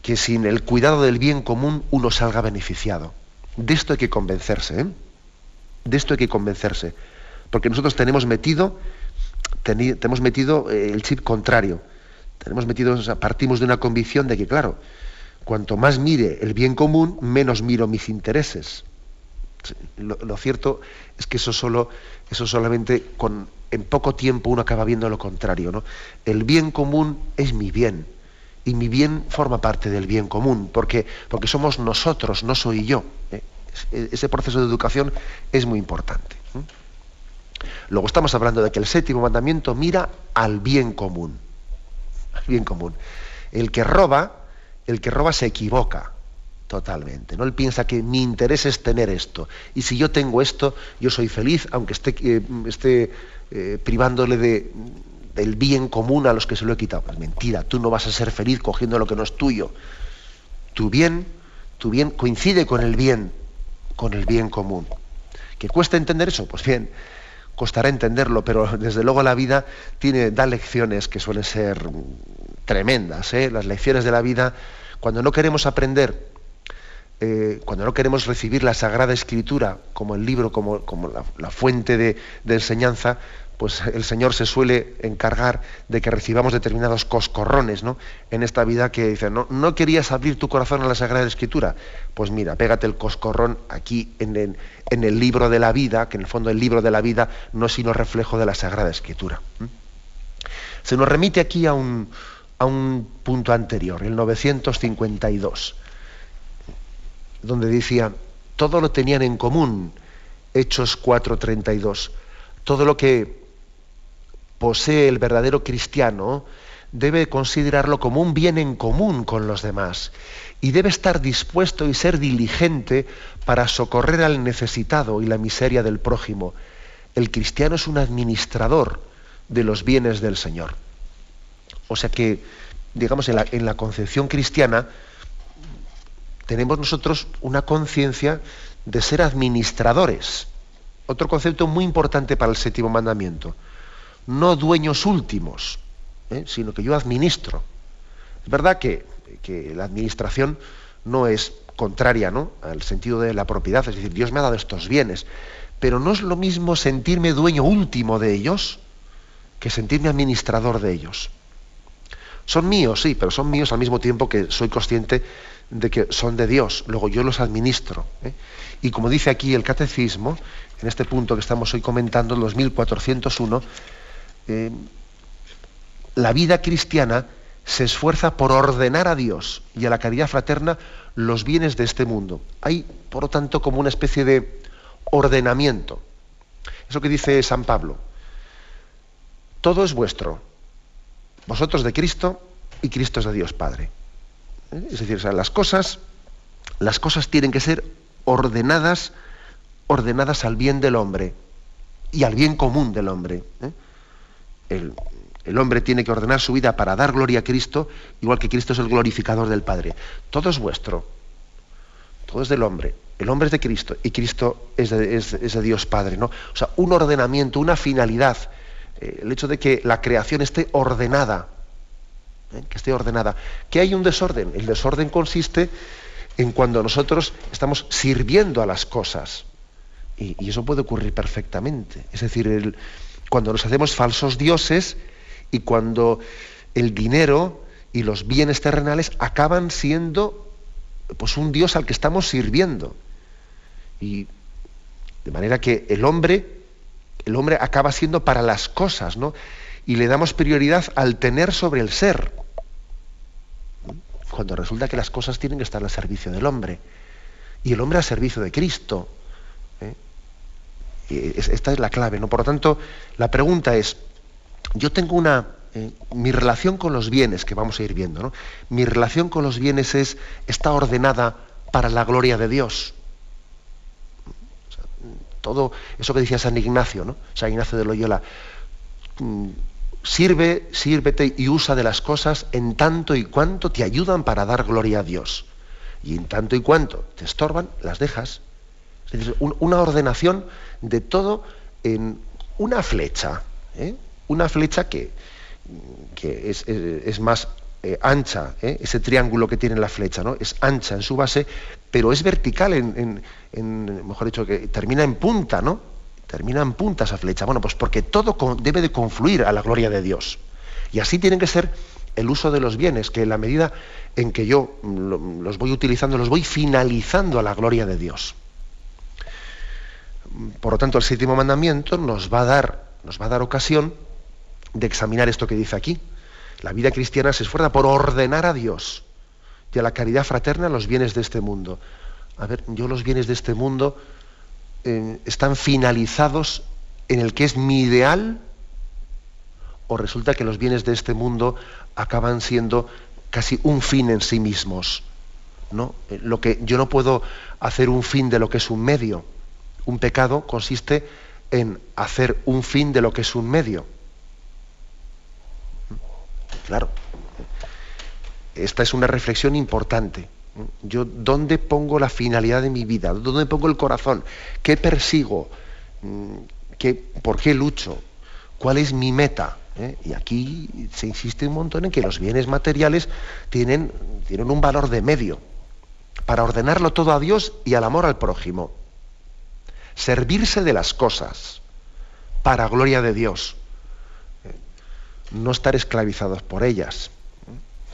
que sin el cuidado del bien común uno salga beneficiado. De esto hay que convencerse, ¿eh? De esto hay que convencerse. Porque nosotros tenemos metido, tenemos metido eh, el chip contrario. Tenemos metido, partimos de una convicción de que, claro, cuanto más mire el bien común, menos miro mis intereses. Lo, cierto es que eso solo, eso solamente con, en poco tiempo uno acaba viendo lo contrario. ¿no? El bien común es mi bien. Y mi bien forma parte del bien común, porque, porque somos nosotros, no soy yo. ¿eh? Ese proceso de educación es muy importante. Luego estamos hablando de que el séptimo mandamiento mira al bien común. Al bien común. El que roba, el que roba se equivoca totalmente. ¿no? Él piensa que mi interés es tener esto. Y si yo tengo esto, yo soy feliz, aunque esté, eh, esté eh, privándole de, del bien común a los que se lo he quitado. Pues mentira, tú no vas a ser feliz cogiendo lo que no es tuyo. Tu bien, tu bien coincide con el bien, con el bien común. ¿Que cuesta entender eso? Pues bien, costará entenderlo, pero desde luego la vida tiene, da lecciones que suelen ser tremendas. ¿eh? Las lecciones de la vida, cuando no queremos aprender, eh, cuando no queremos recibir la Sagrada Escritura como el libro, como, como la, fuente de, enseñanza, pues el Señor se suele encargar de que recibamos determinados coscorrones ¿no? en esta vida que dice, no, no querías abrir tu corazón a la Sagrada Escritura. Pues mira, pégate el coscorrón aquí en el, en el libro de la vida, que en el fondo el libro de la vida no es sino reflejo de la Sagrada Escritura. Se nos remite aquí a un, a un punto anterior, el 952, donde decía, todo lo tenían en común, Hechos 4:32, todo lo que posee el verdadero cristiano debe considerarlo como un bien en común con los demás y debe estar dispuesto y ser diligente para socorrer al necesitado y la miseria del prójimo. El cristiano es un administrador de los bienes del Señor. O sea que, digamos, en la, concepción cristiana, tenemos nosotros una conciencia de ser administradores. Otro concepto muy importante para el séptimo mandamiento. No dueños últimos, ¿eh? sino que yo administro. Es verdad que, la administración no es contraria ¿no? al sentido de la propiedad, es decir, Dios me ha dado estos bienes, pero no es lo mismo sentirme dueño último de ellos que sentirme administrador de ellos. Son míos, sí, pero son míos al mismo tiempo que soy consciente de que son de Dios, luego yo los administro. ¿eh? Y como dice aquí el catecismo, en este punto que estamos hoy comentando, el 2401, eh, la vida cristiana se esfuerza por ordenar a Dios y a la caridad fraterna los bienes de este mundo. Hay, por lo tanto, como una especie de ordenamiento. Eso que dice San Pablo. Todo es vuestro. Vosotros de Cristo y Cristo es de Dios Padre. ¿Eh? Es decir, las cosas, las cosas tienen que ser ordenadas, ordenadas al bien del hombre y al bien común del hombre. ¿eh? El, hombre tiene que ordenar su vida para dar gloria a Cristo, igual que Cristo es el glorificador del Padre. Todo es vuestro. Todo es del hombre. El hombre es de Cristo y Cristo es de, Dios Padre. ¿no? O sea, un ordenamiento, una finalidad. Eh, el hecho de que la creación esté ordenada. ¿eh? Que esté ordenada. Que hay un desorden. El desorden consiste en cuando nosotros estamos sirviendo a las cosas. Y, eso puede ocurrir perfectamente. Es decir, cuando nos hacemos falsos dioses y cuando el dinero y los bienes terrenales acaban siendo pues un Dios al que estamos sirviendo. Y de manera que el hombre, el hombre acaba siendo para las cosas, ¿no? Y le damos prioridad al tener sobre el ser. Cuando resulta que las cosas tienen que estar al servicio del hombre. Y el hombre al servicio de Cristo. ¿eh? esta es la clave, ¿no? Por lo tanto, la pregunta es, yo tengo una... Eh, mi relación con los bienes, que vamos a ir viendo, ¿no? Mi relación con los bienes es, está ordenada para la gloria de Dios. Todo eso que decía San Ignacio, ¿no? San Ignacio de Loyola. Mm, sirve, sírvete y usa de las cosas en tanto y cuanto te ayudan para dar gloria a Dios. Y en tanto y cuanto te estorban, las dejas. Es decir, una ordenación de todo en una flecha. ¿eh? una flecha que, es, más eh, ancha, ¿eh? ese triángulo que tiene la flecha, ¿no? Es ancha en su base, pero es vertical en, mejor dicho, que termina en punta, ¿no? Termina en punta esa flecha. Bueno, pues porque todo debe de confluir a la gloria de Dios. Y así tiene que ser el uso de los bienes, que en la medida en que yo los voy utilizando, los voy finalizando a la gloria de Dios. Por lo tanto, el séptimo mandamiento nos va a dar, nos va a dar ocasión de examinar esto que dice aquí. La vida cristiana se esfuerza por ordenar a Dios y a la caridad fraterna los bienes de este mundo. A ver, yo los bienes de este mundo eh, están finalizados en el que es mi ideal o resulta que los bienes de este mundo acaban siendo casi un fin en sí mismos. ¿no? Eh, lo que yo no puedo hacer un fin de lo que es un medio. Un pecado consiste en hacer un fin de lo que es un medio. Claro, esta es una reflexión importante. Yo, ¿dónde pongo la finalidad de mi vida? ¿Dónde pongo el corazón? ¿Qué persigo? ¿Qué, ¿Por qué lucho? ¿Cuál es mi meta? ¿Eh? Y aquí se insiste un montón en que los bienes materiales tienen, tienen un valor de medio para ordenarlo todo a Dios y al amor al prójimo. Servirse de las cosas para gloria de Dios no estar esclavizados por ellas.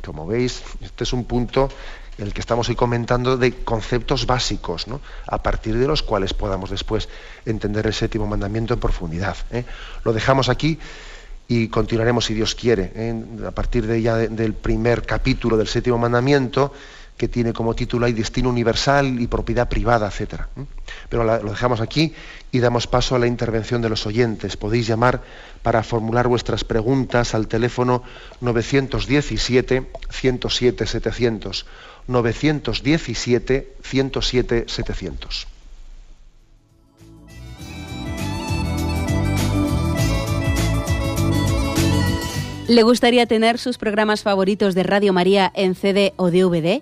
Como veis, este es un punto en el que estamos hoy comentando de conceptos básicos, a partir de los cuales podamos después entender el séptimo mandamiento en profundidad. ¿eh? Lo dejamos aquí y continuaremos si Dios quiere. ¿eh? A partir de ya del primer capítulo del séptimo mandamiento, que tiene como título ahí destino universal y propiedad privada, etc. Pero lo dejamos aquí y damos paso a la intervención de los oyentes. Podéis llamar para formular vuestras preguntas al teléfono 917-107-700. 917-107-700. ¿Le gustaría tener sus programas favoritos de Radio María en CD o DVD?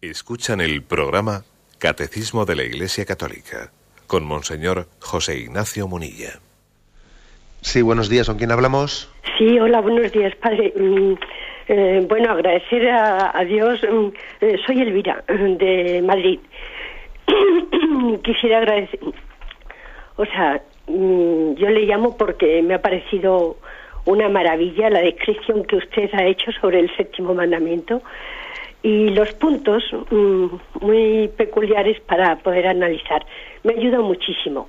Escuchan el programa Catecismo de la Iglesia Católica con Monseñor José Ignacio Munilla. Sí, buenos días. ¿Con quién hablamos? Sí, hola, buenos días, padre. Mm, eh, bueno, agradecer a, Dios. Mm, eh, soy Elvira, de Madrid. Quisiera agradecer o sea, mm, yo le llamo porque me ha parecido una maravilla la descripción que usted ha hecho sobre el séptimo mandamiento y los puntos mm, muy peculiares para poder analizar. Me ayuda muchísimo.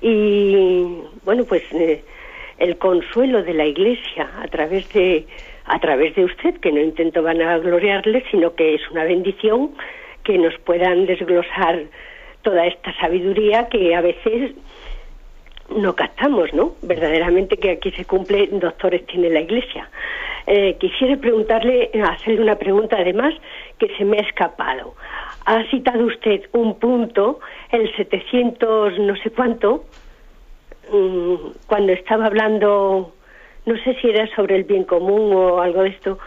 Y bueno, pues eh, el consuelo de la Iglesia a través de a través de usted, que no intento vanagloriarle, sino que es una bendición que nos puedan desglosar toda esta sabiduría que a veces no captamos, ¿no? Verdaderamente que aquí se cumple, doctores tiene la Iglesia. Eh, quisiera preguntarle, hacerle una pregunta además que se me ha escapado. Ha citado usted un punto, el 700 no sé cuánto, mm, cuando estaba hablando, no sé si era sobre el bien común o algo de esto.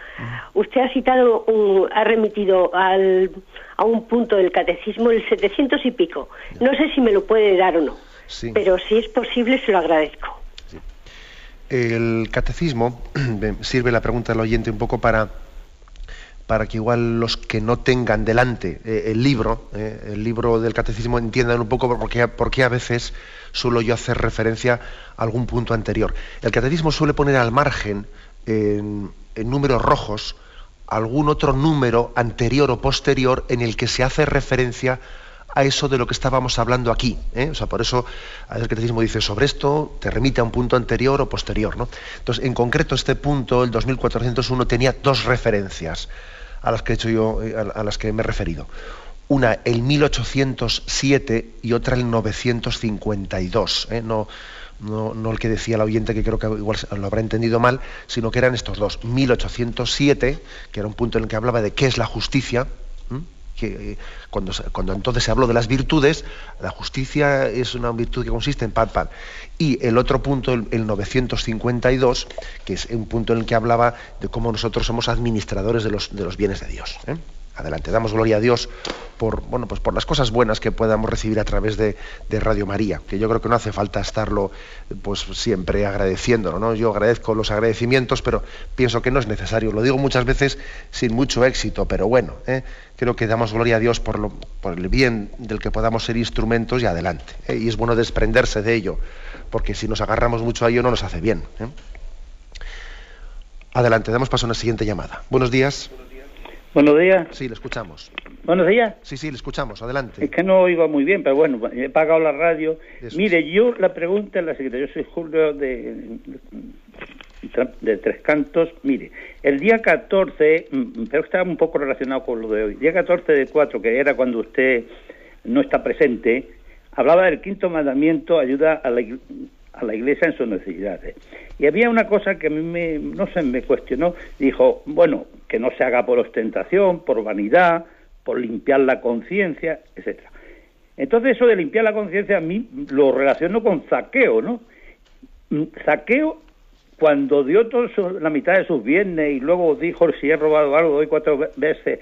Usted ha citado, ha remitido al, a un punto del catecismo, el 700 y pico. No sé si me lo puede dar o no. Pero si es posible, se lo agradezco. El catecismo, sirve la pregunta del oyente un poco para, para que igual los que no tengan delante eh, el libro, eh, el libro del catecismo, entiendan un poco por qué, por qué a veces suelo yo hacer referencia a algún punto anterior. El catecismo suele poner al margen, en, en números rojos, algún otro número anterior o posterior en el que se hace referencia eso de lo que estábamos hablando aquí. ¿eh? O sea, por eso el catecismo dice sobre esto, te remite a un punto anterior o posterior. ¿no? Entonces, en concreto, este punto, el 2401, tenía dos referencias a las que he hecho yo, eh, a las que me he referido. Una el 1807 y otra el 952. ¿eh? No, no, no, el que decía el oyente, que creo que igual lo habrá entendido mal, sino que eran estos dos. 1807, que era un punto en el que hablaba de qué es la justicia, que cuando, cuando entonces se habló de las virtudes, la justicia es una virtud que consiste en pan, pan. Y el otro punto, el, 952, que es un punto en el que hablaba de cómo nosotros somos administradores de los, de los bienes de Dios. ¿eh? Adelante. Damos gloria a Dios por, bueno, pues por las cosas buenas que podamos recibir a través de, Radio María, que yo creo que no hace falta estarlo pues siempre agradeciéndolo, ¿no? Yo agradezco los agradecimientos, pero pienso que no es necesario. Lo digo muchas veces sin mucho éxito, pero bueno, ¿eh? creo que damos gloria a Dios por, lo, por el bien del que podamos ser instrumentos y adelante. ¿eh? Y es bueno desprenderse de ello, porque si nos agarramos mucho a ello no nos hace bien. ¿eh? Adelante, damos paso a una siguiente llamada. Buenos días. Buenos días. Sí, le escuchamos. Buenos días. Sí, sí, le escamos. Adelante. Es que no oigo muy bien, pero bueno, he pagado la radio. Mire, yo la pregunta es la siguiente. Yo soy Julio de, de Tres Cantos. Mire, el día 14, mm, pero está un poco relacionado con lo de hoy. Día 14 de 4, que era cuando usted no está presente, hablaba del quinto mandamiento, ayuda a la, a la iglesia en sus necesidades. Y había una cosa que a mí me, no sé, me cuestionó, dijo, bueno, que no se haga por ostentación, por vanidad, por limpiar la conciencia, etcétera. Entonces eso de limpiar la conciencia a mí lo relaciono con saqueo, ¿no? Saqueo cuando dio todo la mitad de sus bienes y luego dijo si he robado algo doy cuatro veces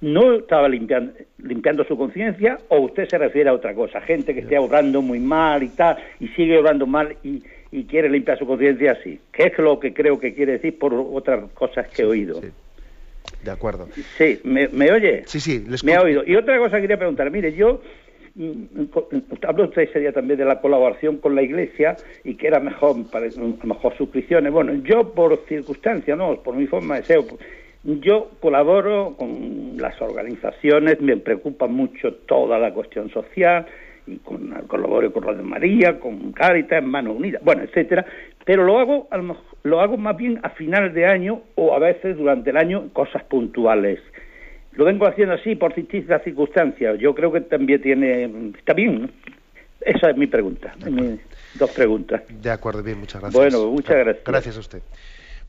no estaba limpiando, limpiando su conciencia o usted se refiere a otra cosa, gente que esté ahorrando muy mal y tal y sigue ahorrando mal y, quiere limpiar su conciencia así, que es lo que creo que quiere decir por otras cosas que he oído. De acuerdo. Sí, ¿me, oye? Sí, sí, Me ha oído. Y otra cosa que quería preguntar, mire, yo mm, hablo usted ese día también de la colaboración con la iglesia y que era mejor, para, mejor suscripciones. Bueno, yo por circunstancia, no, por mi forma de ser, yo colaboro con las organizaciones, me preocupa mucho toda la cuestión social y con, colaboro con Radio María, con Cáritas, Manos Unidas, bueno, etcétera, pero lo hago, lo hago más bien a final de año o a veces durante el año cosas puntuales. Lo vengo haciendo así por distintas circunstancias. Yo creo que también tiene, está bien. Esa es mi pregunta, dos preguntas. De acuerdo, bien, muchas gracias. Bueno, muchas gracias. Gracias a usted.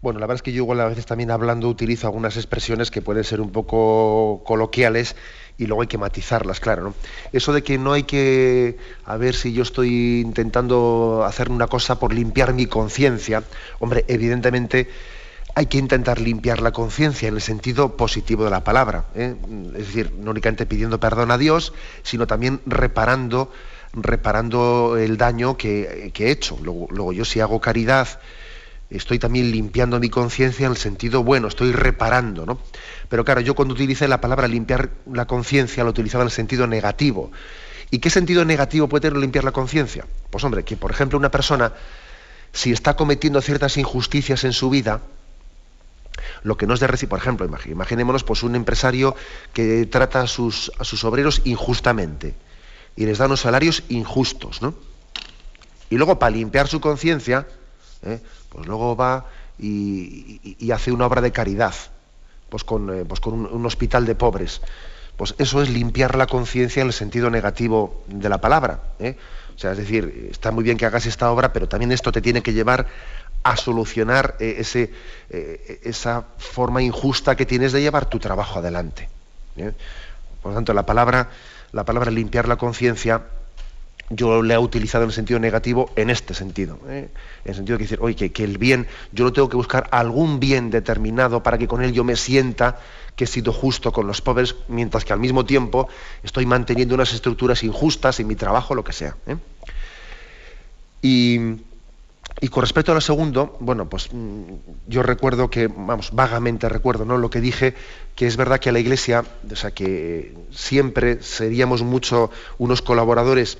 Bueno, la verdad es que yo igual a veces también hablando utilizo algunas expresiones que pueden ser un poco coloquiales y luego hay que matizarlas, claro, ¿no? Eso de que no hay que, a ver si yo estoy intentando hacer una cosa por limpiar mi conciencia, hombre, evidentemente hay que intentar limpiar la conciencia en el sentido positivo de la palabra, ¿eh? es decir, no únicamente pidiendo perdón a Dios, sino también reparando, reparando el daño que, he hecho. Luego, luego yo si hago caridad, estoy también limpiando mi conciencia en el sentido bueno, estoy reparando, ¿no? Pero claro, yo cuando utilicé la palabra limpiar la conciencia, lo utilizaba en el sentido negativo. ¿Y qué sentido negativo puede tener limpiar la conciencia? Pues hombre, que por ejemplo una persona, si está cometiendo ciertas injusticias en su vida, lo que no es de recibir, por ejemplo, imaginémonos pues un empresario que trata a sus, a sus obreros injustamente y les da unos salarios injustos, ¿no? Y luego para limpiar su conciencia, ¿eh? Pues luego va y, hace una obra de caridad, pues con, eh, pues un, hospital de pobres. Pues eso es limpiar la conciencia en el sentido negativo de la palabra. ¿eh? O sea, es decir, está muy bien que hagas esta obra, pero también esto te tiene que llevar a solucionar eh, ese, esa forma injusta que tienes de llevar tu trabajo adelante. Por lo tanto, la palabra, la palabra limpiar la conciencia yo le he utilizado en sentido negativo en este sentido. ¿eh? En el sentido de decir, oye, que, el bien, yo lo tengo que buscar algún bien determinado para que con él yo me sienta que he sido justo con los pobres, mientras que al mismo tiempo estoy manteniendo unas estructuras injustas en mi trabajo, lo que sea. ¿eh? Y, con respecto a lo segundo, bueno, pues mm, yo recuerdo que, vamos, vagamente recuerdo, ¿no? Lo que dije, que es verdad que a la Iglesia, o sea, que siempre seríamos mucho unos colaboradores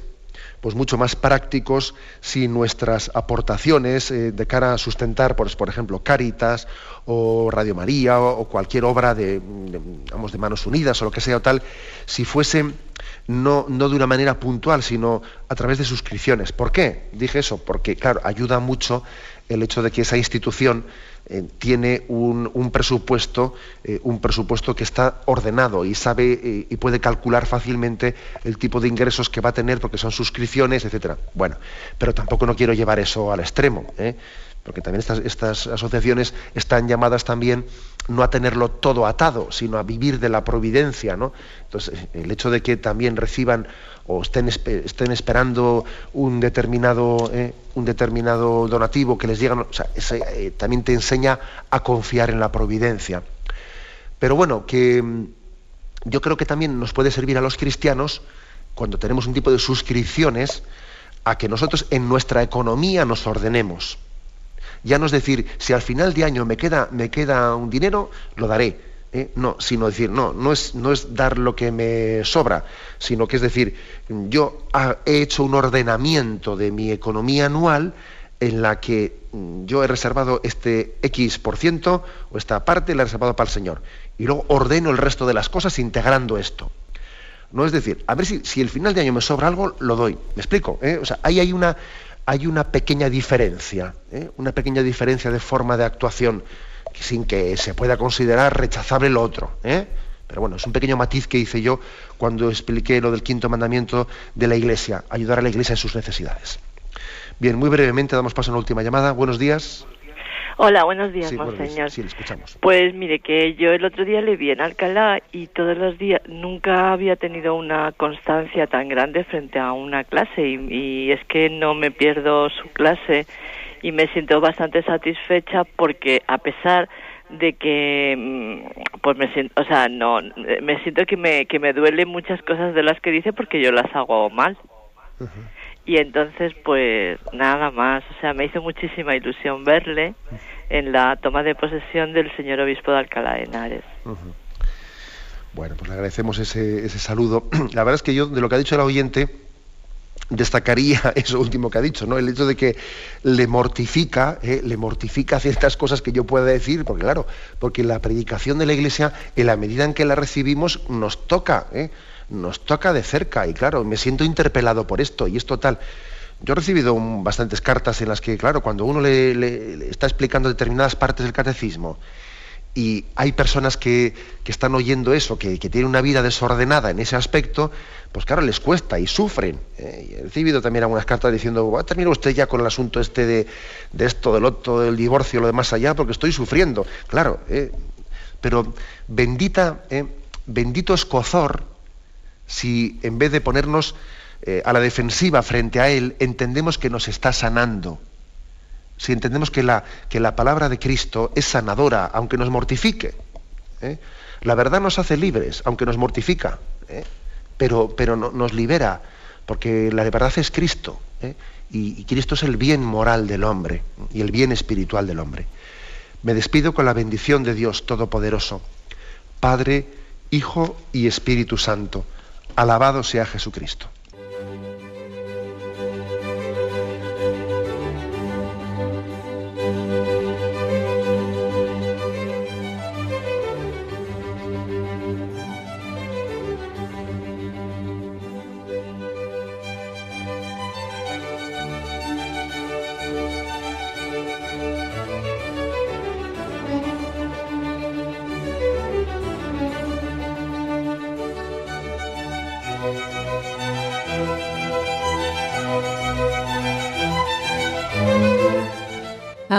pues mucho más prácticos si nuestras aportaciones eh, de cara a sustentar, por, por, ejemplo, Caritas o Radio María o, cualquier obra de, de Manos Unidas o lo que sea o tal, si fuesen no, no de una manera puntual, sino a través de suscripciones. ¿Por qué? Dije eso, porque, claro, ayuda mucho el hecho de que esa institución eh, tiene un, presupuesto, eh, un presupuesto que está ordenado y sabe eh, y puede calcular fácilmente el tipo de ingresos que va a tener porque son suscripciones, etcétera. Bueno, pero tampoco no quiero llevar eso al extremo, porque también estas, estas asociaciones están llamadas también no a tenerlo todo atado, sino a vivir de la providencia, ¿no? Entonces, el hecho de que también reciban o estén, estén esperando un determinado, eh, un determinado donativo que les llega, eh, también te enseña a confiar en la providencia. Pero bueno, que mm, yo creo que también nos puede servir a los cristianos, cuando tenemos un tipo de suscripciones, a que nosotros en nuestra economía nos ordenemos. Ya no es decir, si al final de año me queda, me queda un dinero, lo daré ¿eh? no, sino decir, no, no es, no es dar lo que me sobra, sino que es decir, yo he hecho un ordenamiento de mi economía anual en la que mm, yo he reservado este X por ciento o esta parte la he reservado para el Señor. Y luego ordeno el resto de las cosas integrando esto. No es decir, a ver si, si el final de año me sobra algo, lo doy. ¿Me explico? ¿Eh? O sea, ahí hay una, hay una pequeña diferencia, ¿eh? una pequeña diferencia de forma de actuación sin que se pueda considerar rechazable lo otro. ¿eh? Pero bueno, es un pequeño matiz que hice yo cuando expliqué lo del quinto mandamiento de la Iglesia, ayudar a la Iglesia en sus necesidades. Bien, muy brevemente damos paso a una última llamada. Buenos días. Hola, buenos días, monseñor. Sí, le escuchamos. Pues mire, que yo el otro día le vi en Alcalá y todos los días nunca había tenido una constancia tan grande frente a una clase y es que no me pierdo su clase y me siento bastante satisfecha porque a pesar de que mm, pues me siento o sea no me siento que me que me duele muchas cosas de las que dice porque yo las hago mal. Y entonces pues nada más o sea me hizo muchísima ilusión verle en la toma de posesión del señor obispo de Alcalá de Henares. Bueno pues le agradecemos ese, ese saludo. La verdad es que yo de lo que ha dicho el oyente destacaría eso último que ha dicho, ¿no? El hecho de que le mortifica, ¿eh? le mortifica ciertas cosas que yo pueda decir, porque claro, porque la predicación de la Iglesia, en la medida en que la recibimos, nos toca, ¿eh? nos toca de cerca y claro, me siento interpelado por esto y esto tal. Yo he recibido bastantes cartas en las que, claro, cuando uno le, está explicando determinadas partes del catecismo y hay personas que, están oyendo eso, que, tienen una vida desordenada en ese aspecto, pues claro, les cuesta y sufren. ¿eh? he recibido también algunas cartas diciendo, va a terminar usted ya con el asunto este de, esto, del otro, del divorcio, lo demás allá, porque estoy sufriendo. Claro, ¿eh? pero bendita, ¿eh? bendito escozor si en vez de ponernos eh, a la defensiva frente a Él, entendemos que nos está sanando. Si entendemos que la, que la palabra de Cristo es sanadora, aunque nos mortifique. ¿eh? La verdad nos hace libres, aunque nos mortifica, ¿eh? pero, pero nos libera, porque la verdad es Cristo. Y, y Cristo es el bien moral del hombre y el bien espiritual del hombre. Me despido con la bendición de Dios Todopoderoso, Padre, Hijo y Espíritu Santo. Alabado sea Jesucristo.